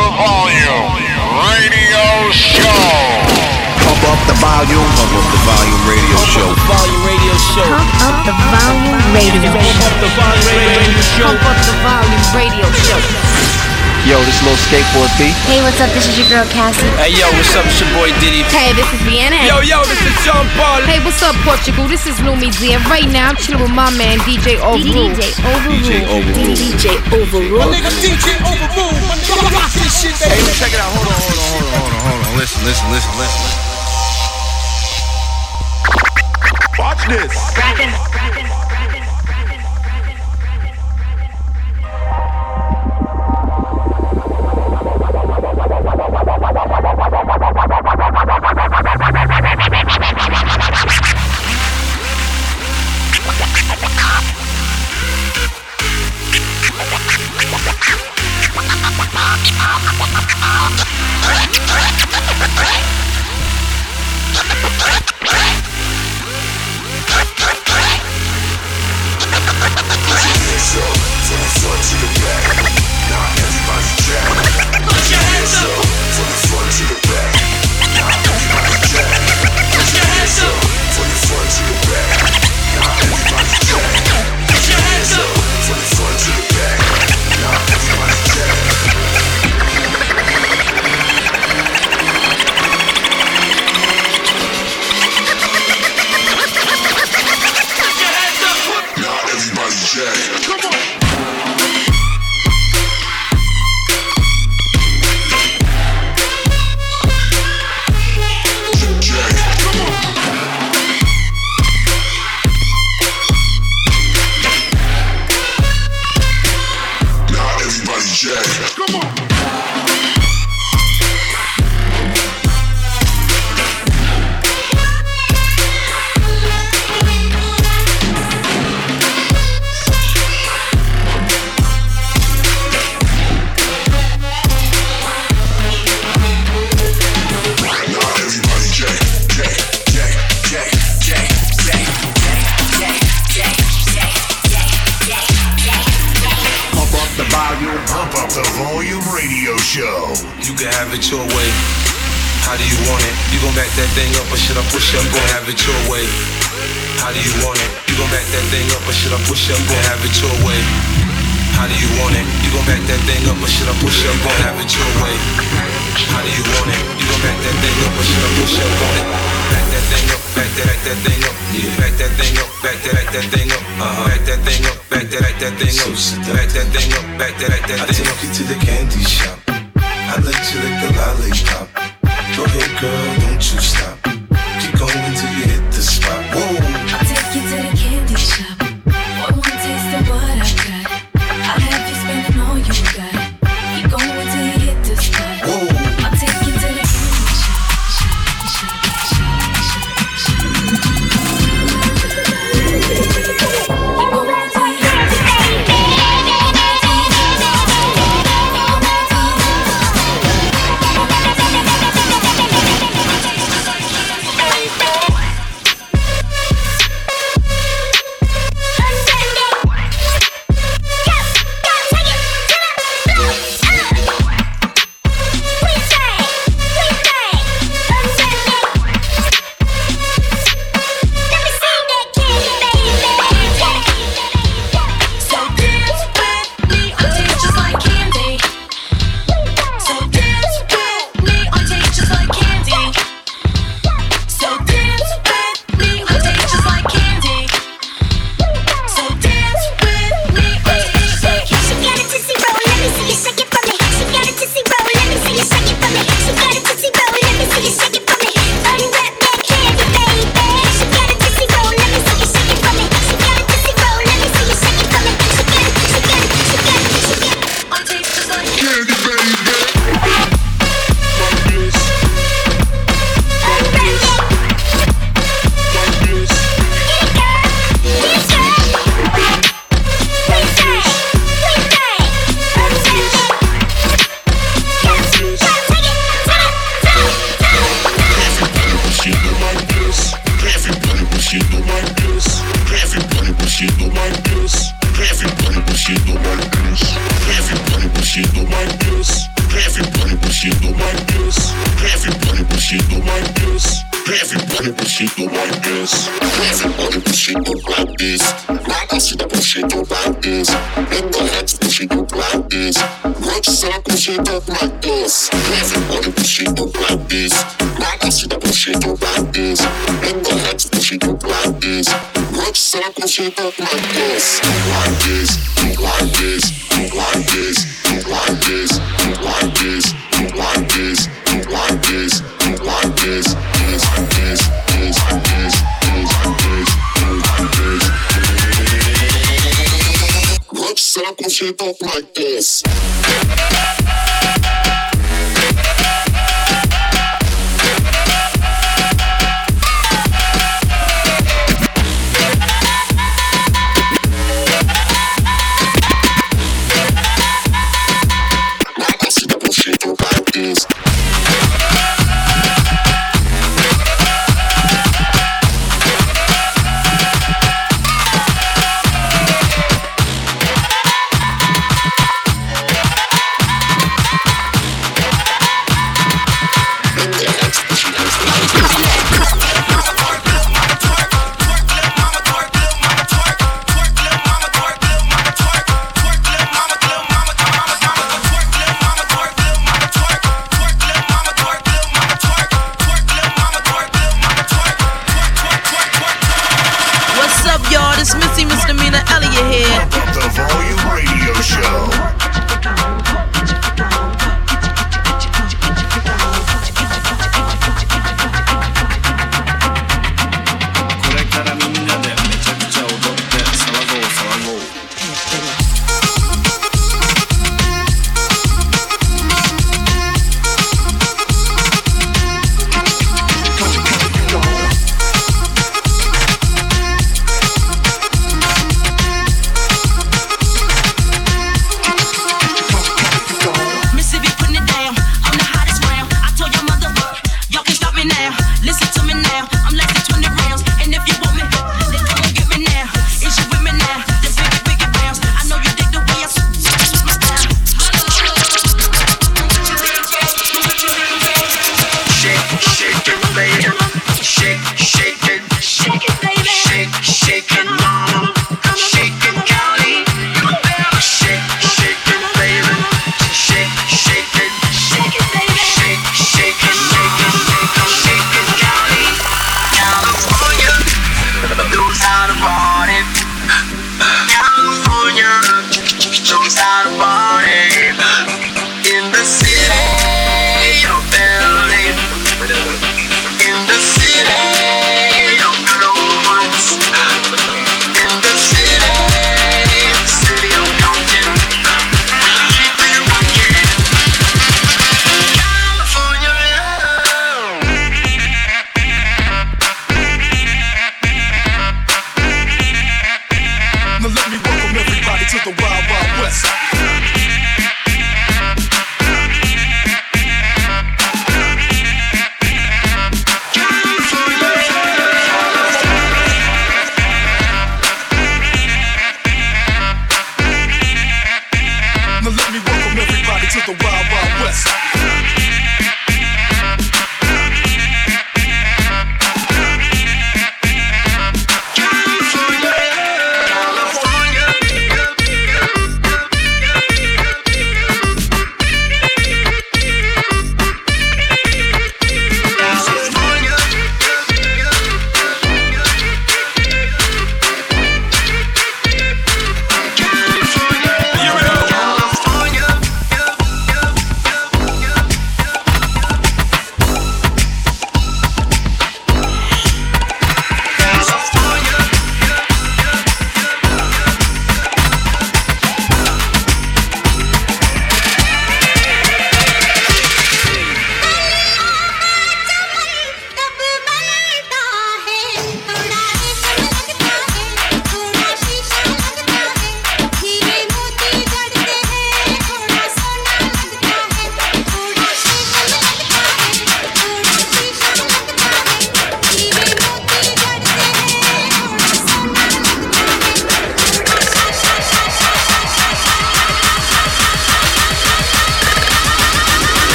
the volume radio show. Pump up the volume. Pump up the volume radio show. Volume Radio Show. Pump up the volume radio. show. Pump up the Volume Radio Show. Pump up the volume radio show. Yo, this little skateboard beat. Hey, what's up? This is your girl Cassie. Hey yo, what's up? It's your boy Diddy. Hey, this is Vienna. Yo yo, this is Sean Paul. Hey, what's up, Portugal? This is Lumi Z, and right now I'm chilling with my man DJ Overrule. DJ Overrule. DJ Overrule. DJ Overrule. Nigga DJ Overrule. Rock this shit, baby. Hey, check it out. Hold on, hold on, hold on, hold on, hold on. Listen, listen, listen, listen. Watch this. Pump or should I push up? Gon' back that thing up, back that, back that thing up. Yeah, back that thing up, back that, back that thing up. Uh-huh. Back that thing up, back that, back that thing up. Back that thing up, back that, back that thing up. I take you to the candy shop. I let you lick the lollipop. Go ahead, girl, don't you stop.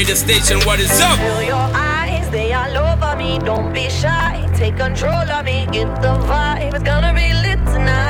Radio station. What is up? Your eyes, they all over me. Don't be shy, take control of me. Get the vibe, it's gonna be lit tonight.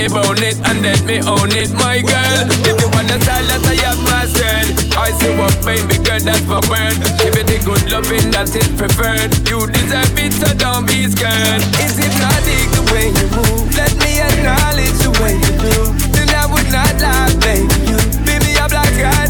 me bone it and let me own it, my girl. If you want the style that I have mastered, I see what baby girl that's my word. Give it the good loving that is preferred. You deserve it, so don't be scared. Is it not the way you move? Let me acknowledge the way you do. Then I would not lie, baby. You beat me up like I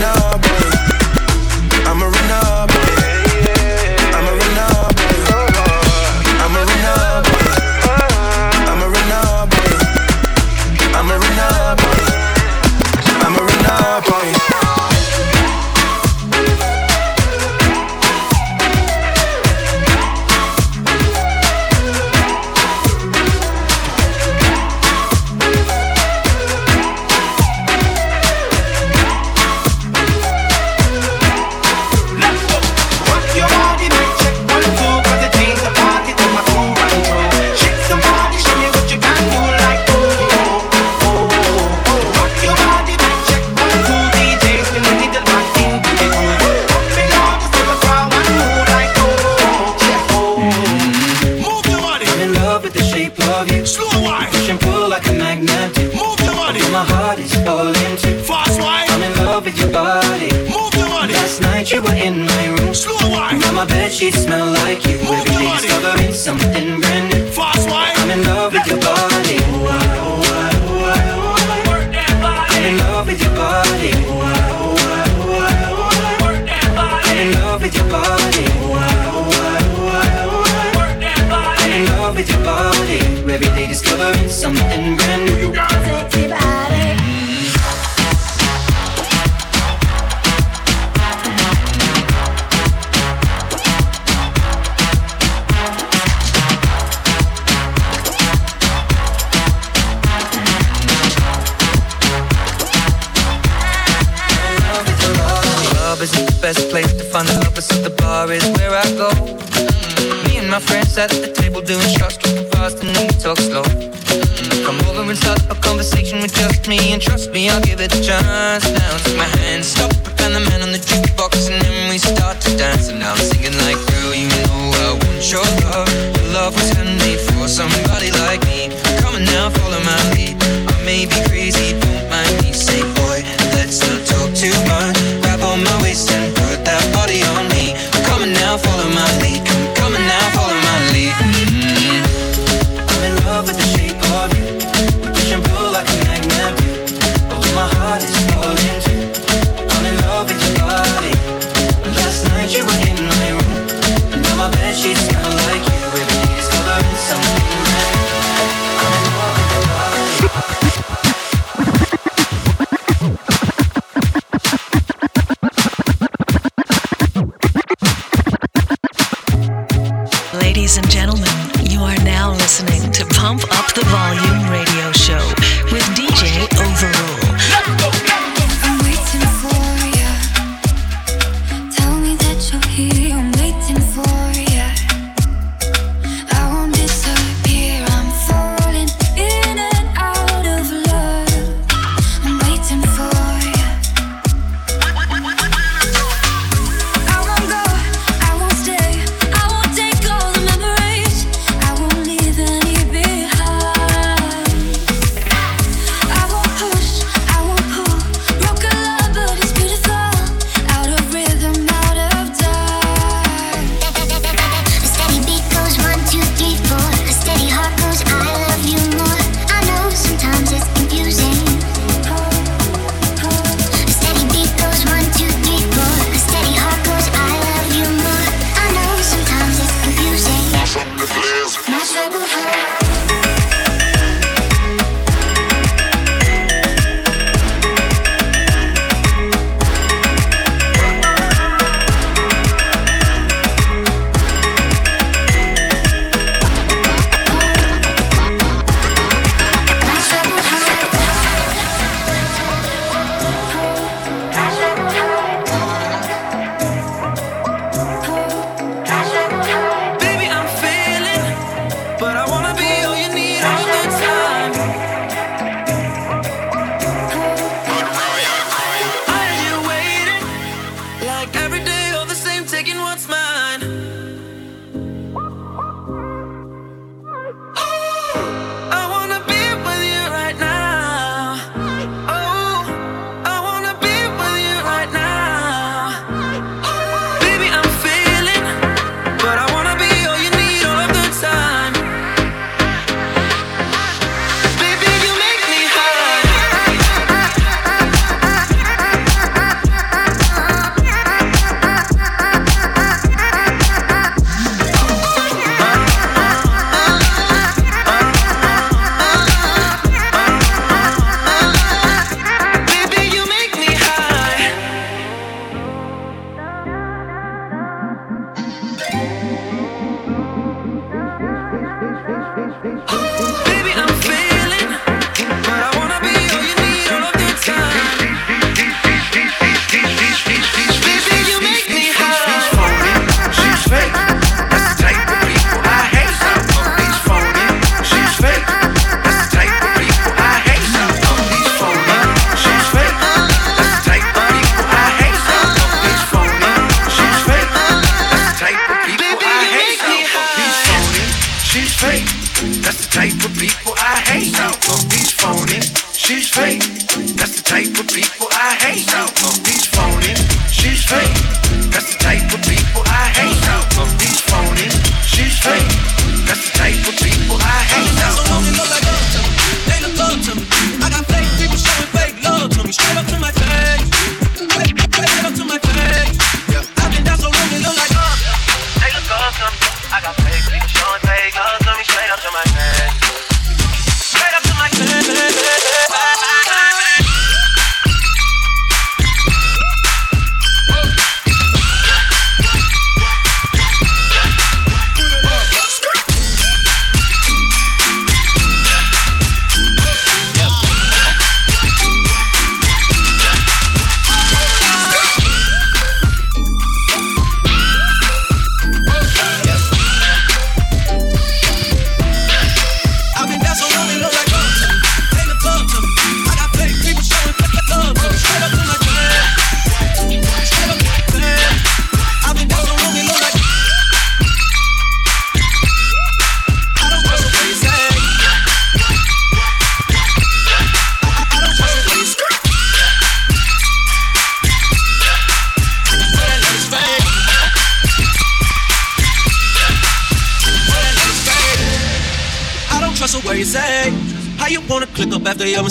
number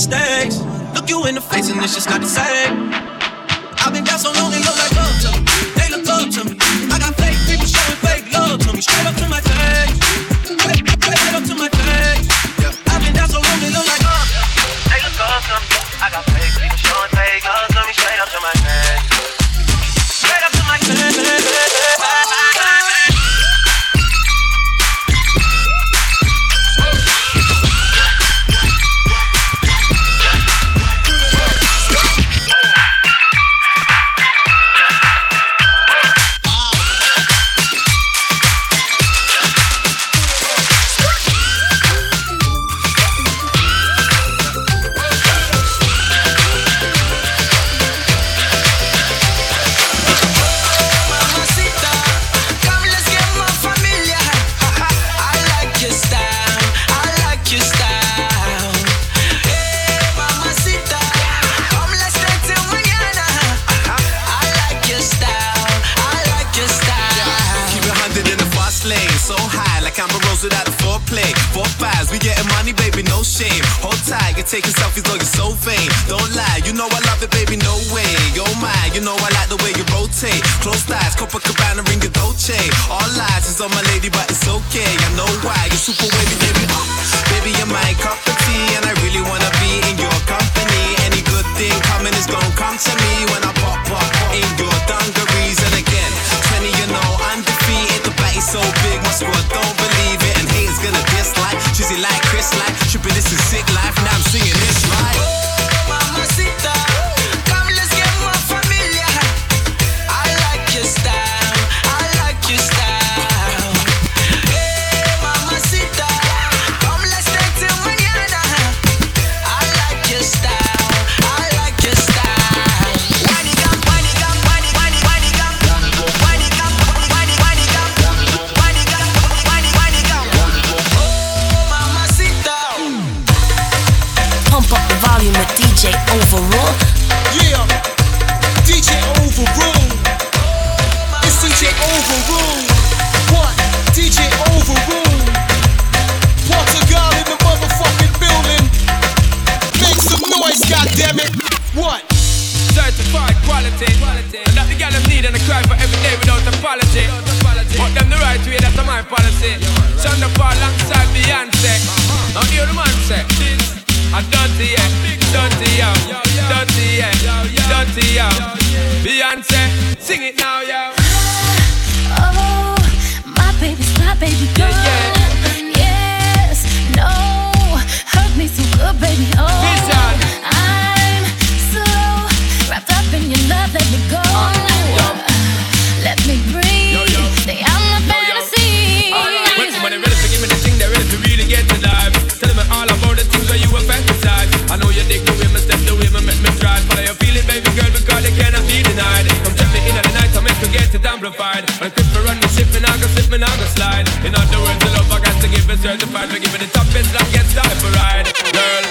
mistakes? Look you in the face and it's just getting money, baby, no shame. Hold tight, you're taking selfies, though you're so vain. Don't lie, you know I love it, baby, no way. Oh my, you know I like the way you rotate. Close eyes, Copacabana, ring your Dolce. All lies is on my lady, but it's okay. I know why, you're super wavy, baby. Oh, baby, you're my cup of tea, and I really wanna be in your company. Any good thing coming is gonna come to me when I pop pop in your dungarees. And again, 20, you know, undefeated. The body's so big, my squad don't believe gonna dislike, cheesy like Chris like. Tripping, this is sick life, now I'm singing this right. Oh, mamacita, noise, goddammit. What? Certified quality. And that the girl them need and I cry for every day without apology. But them the right way, that's my policy. Shine the bar alongside Beyonce. Uh-huh. Now hear the man say, this a dirty yeah, dirty yeah, dirty yeah, dirty yeah. Beyonce, sing it now, yo. Oh, my baby's my baby girl. Amplified. I quit for run the ship, me now go slip, me now go slide. In other words, the love I got to give is certified. For giving the top best, like get started for ride. Girl,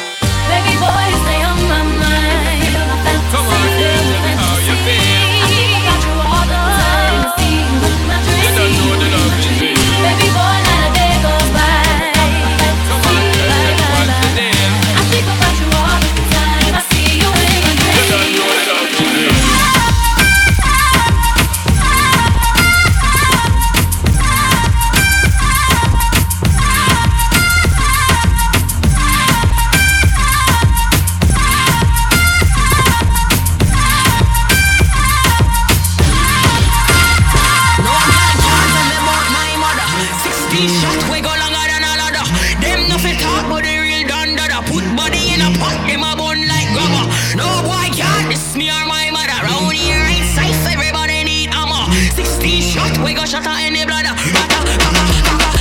kaka,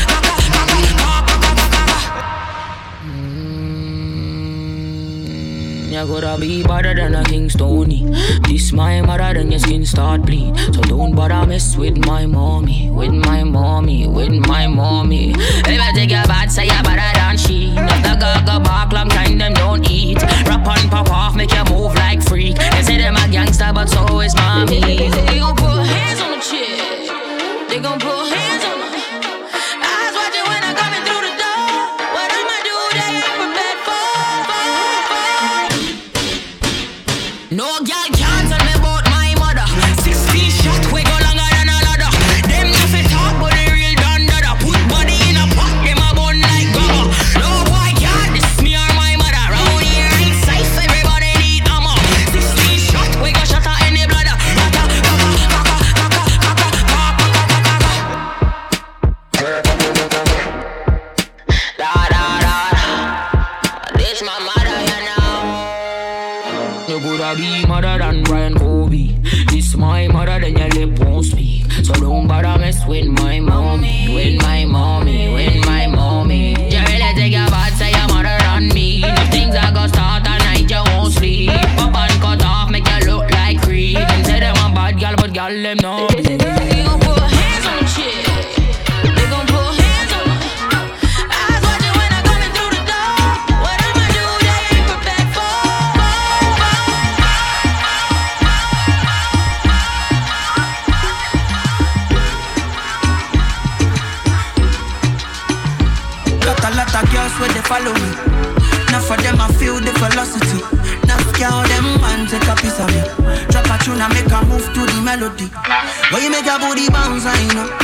kaka, kaka, kaka, kaka. You gotta be better than a King Stony. This my mother, then your skin start bleed. So don't bother mess with my mommy, with my mommy, with my mommy. If I take your bad, say you're better than she. Not the gaga back, long time them don't eat. Rap on pop off, make you move like freak. They say them a gangster, but so is mommy. Gon' put hands on. They gon' put hands on Why you make your booty bounce, I know.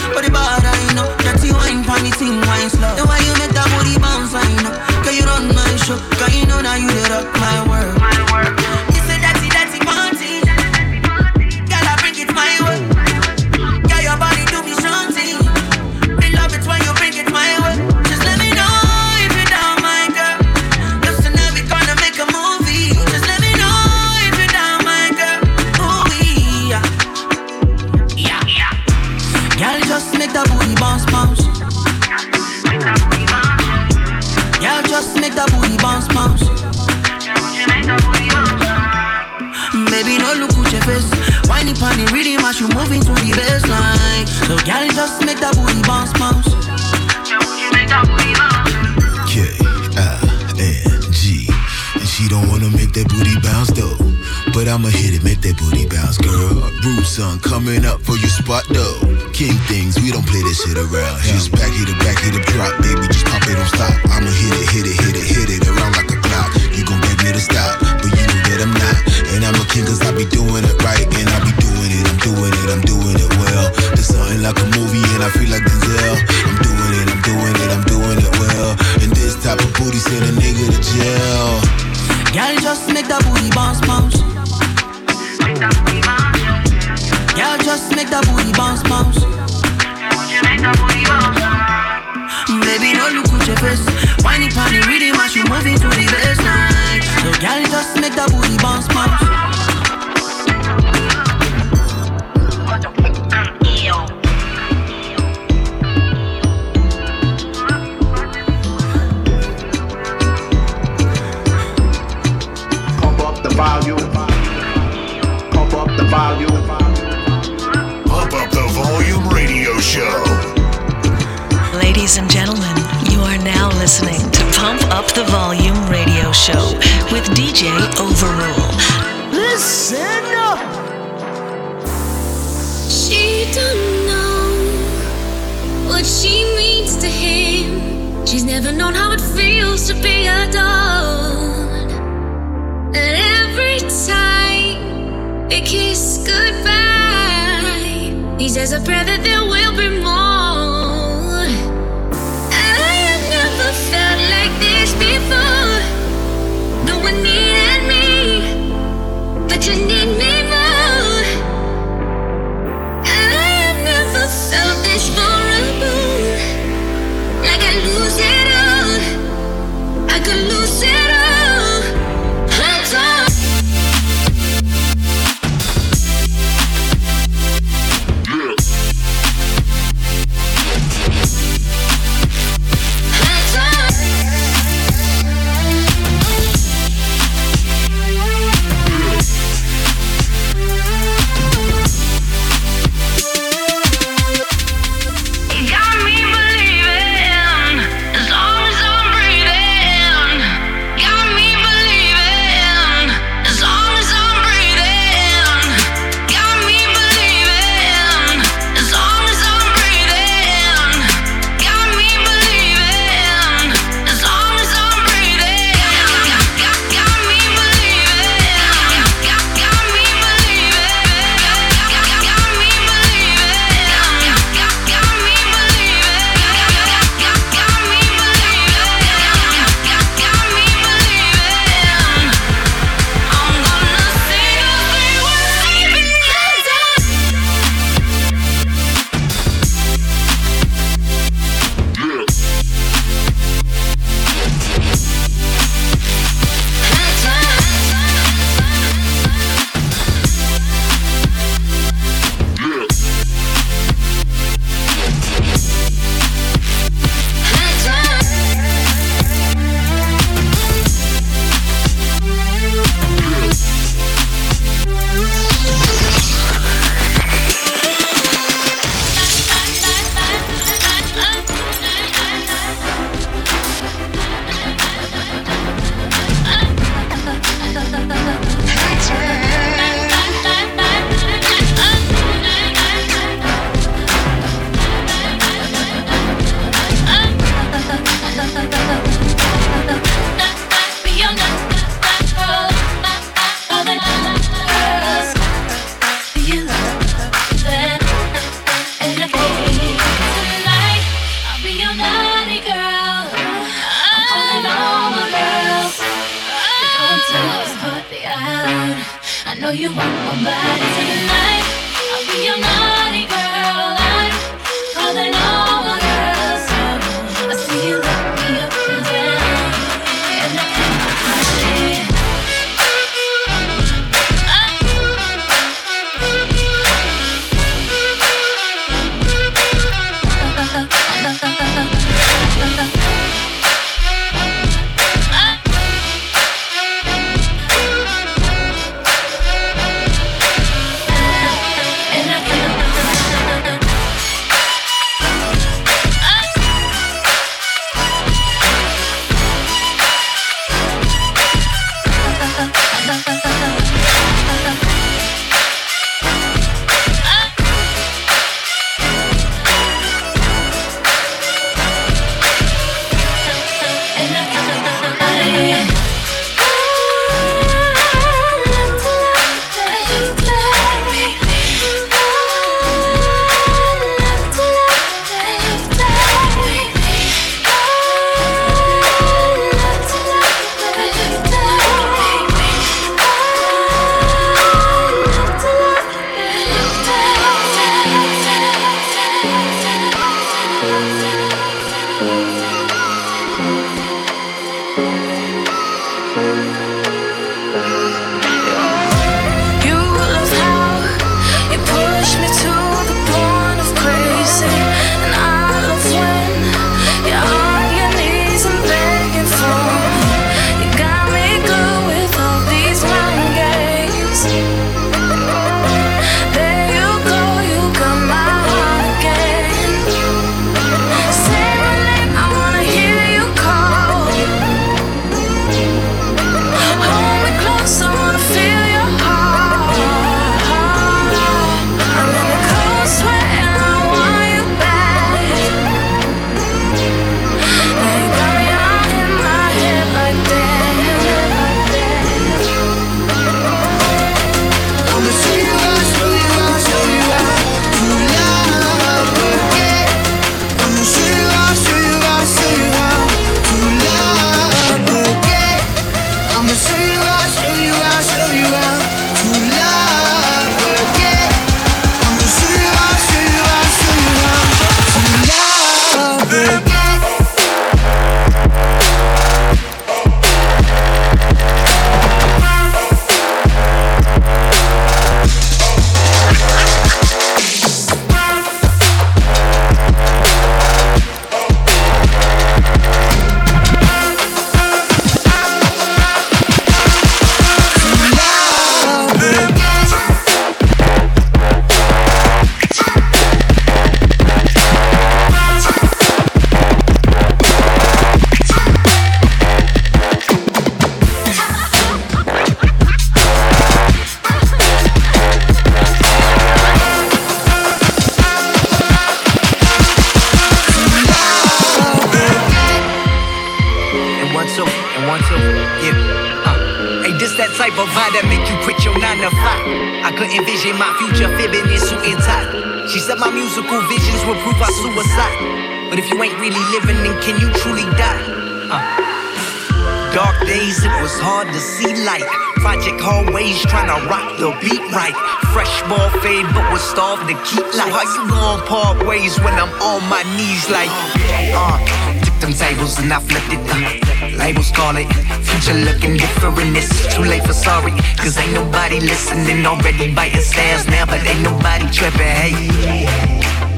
hearing this, it's too late for sorry. Cause ain't nobody listening already biting sales now, but ain't nobody tripping, hey.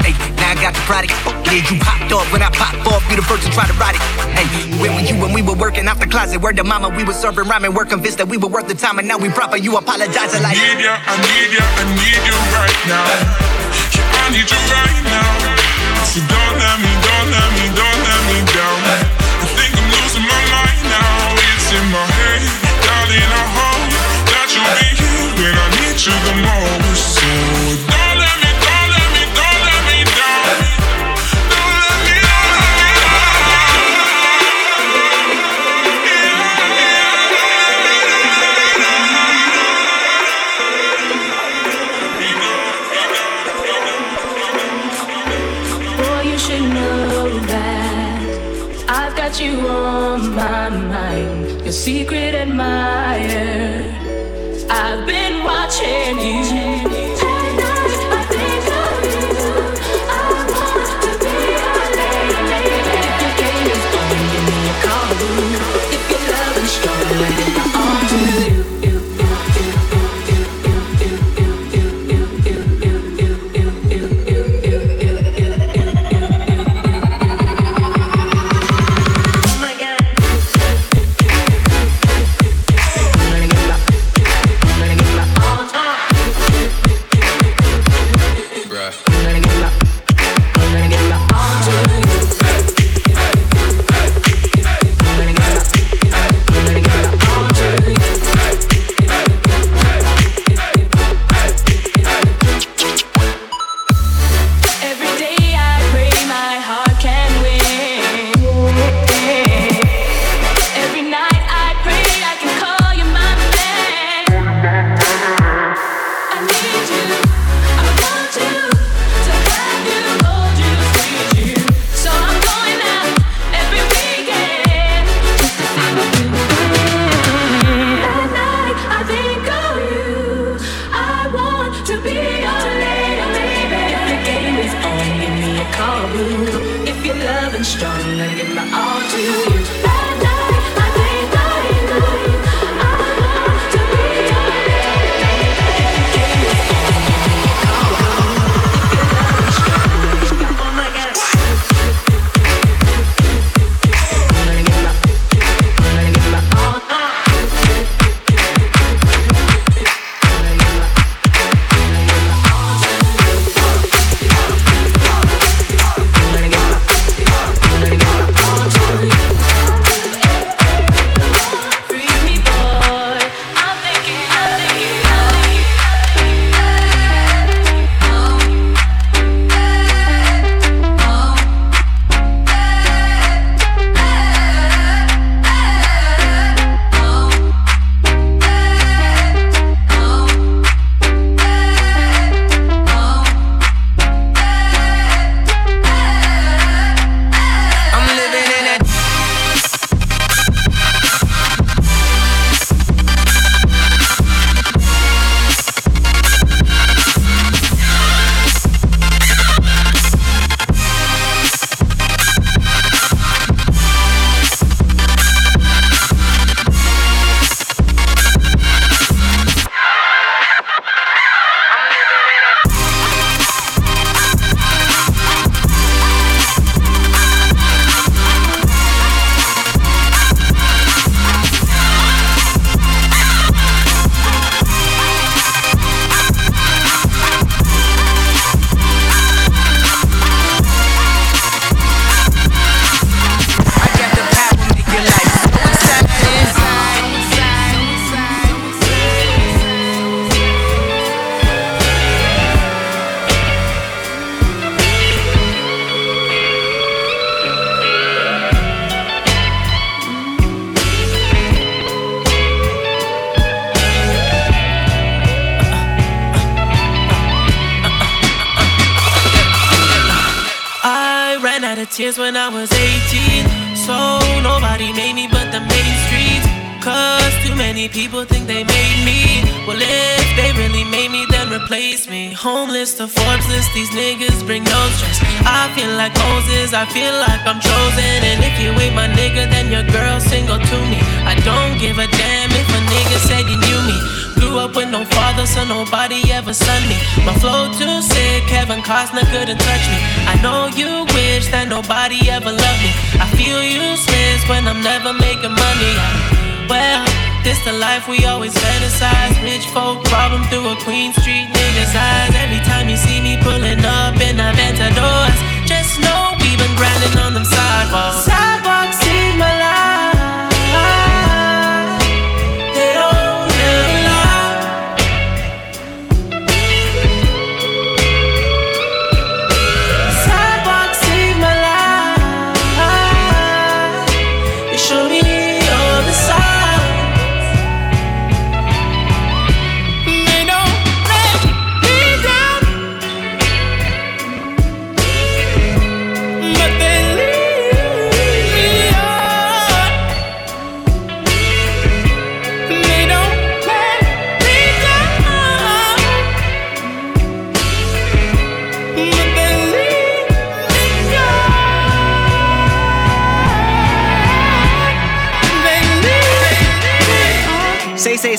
Hey, now I got the product. Yeah, you popped off when I popped off. You the first to try to ride it. Hey, where were you when we were working out the closet? Where the mama, we were serving rhyming. We're convinced that we were worth the time, and now we proper. You apologizing like. I need ya, I need ya, I need you right now. Yeah, I need you right now. So don't let me, don't let me, don't let me down. I think I'm losing my mind now in my head, darling. I hope that you'll be here when I need you the most. So secret admirer. I've been watching you. Replace me. Homeless to Forbes these niggas bring no stress. I feel like Moses, I feel like I'm chosen. And if you ain't my nigga, then your girl single to me. I don't give a damn if a nigga said he knew me. Grew up with no father, so nobody ever son me. My flow too sick, Kevin Costner couldn't touch me. I know you wish that nobody ever loved me. I feel useless when I'm never making money. Well, this the life we always fantasize. Rich folk problem through a Queen Street nigga's eyes. Every time you see me pulling up in Aventadors, just know we been grinding on them sidewalks. Sidewalks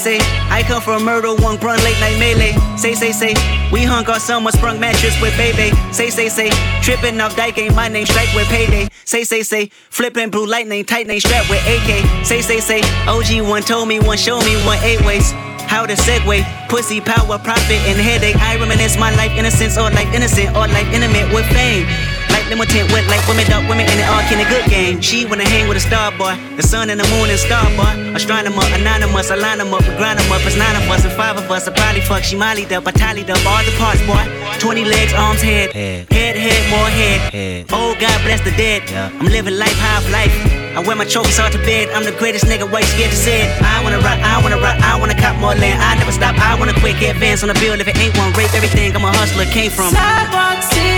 Say, I come from murder, one grunt, late night melee. Say, say, say, we hung our summer sprung mattress with baby. Say, say, say, tripping off dyke ain't my name, strike with payday. Say, say, say, flipping blue lightning, tight name strap with AK. Say, say, say, OG one told me, one show me, one eight ways. How to segue, pussy power, profit, and headache. I reminisce my life innocence or life innocent or life intimate with fame. Like limited with like women, dark women, and it all in a good game. She wanna hang with a star boy, the sun and the moon and star boy. Astronomer, anonymous, I line them up, we grind them up. It's nine of us and five of us. I probably fuck, she mollied up, I tallied up all the parts, boy. 20 legs, arms, head, head, head, more head. Oh, God bless the dead. I'm living life, half life. I wear my trophies out to bed. I'm the greatest nigga, white scared to say it. I wanna rock, I wanna rock, I wanna cop more land. I never stop, I wanna quick advance on the bill. If it ain't one, rape everything. I'm a hustler, came from. Sidewalk city.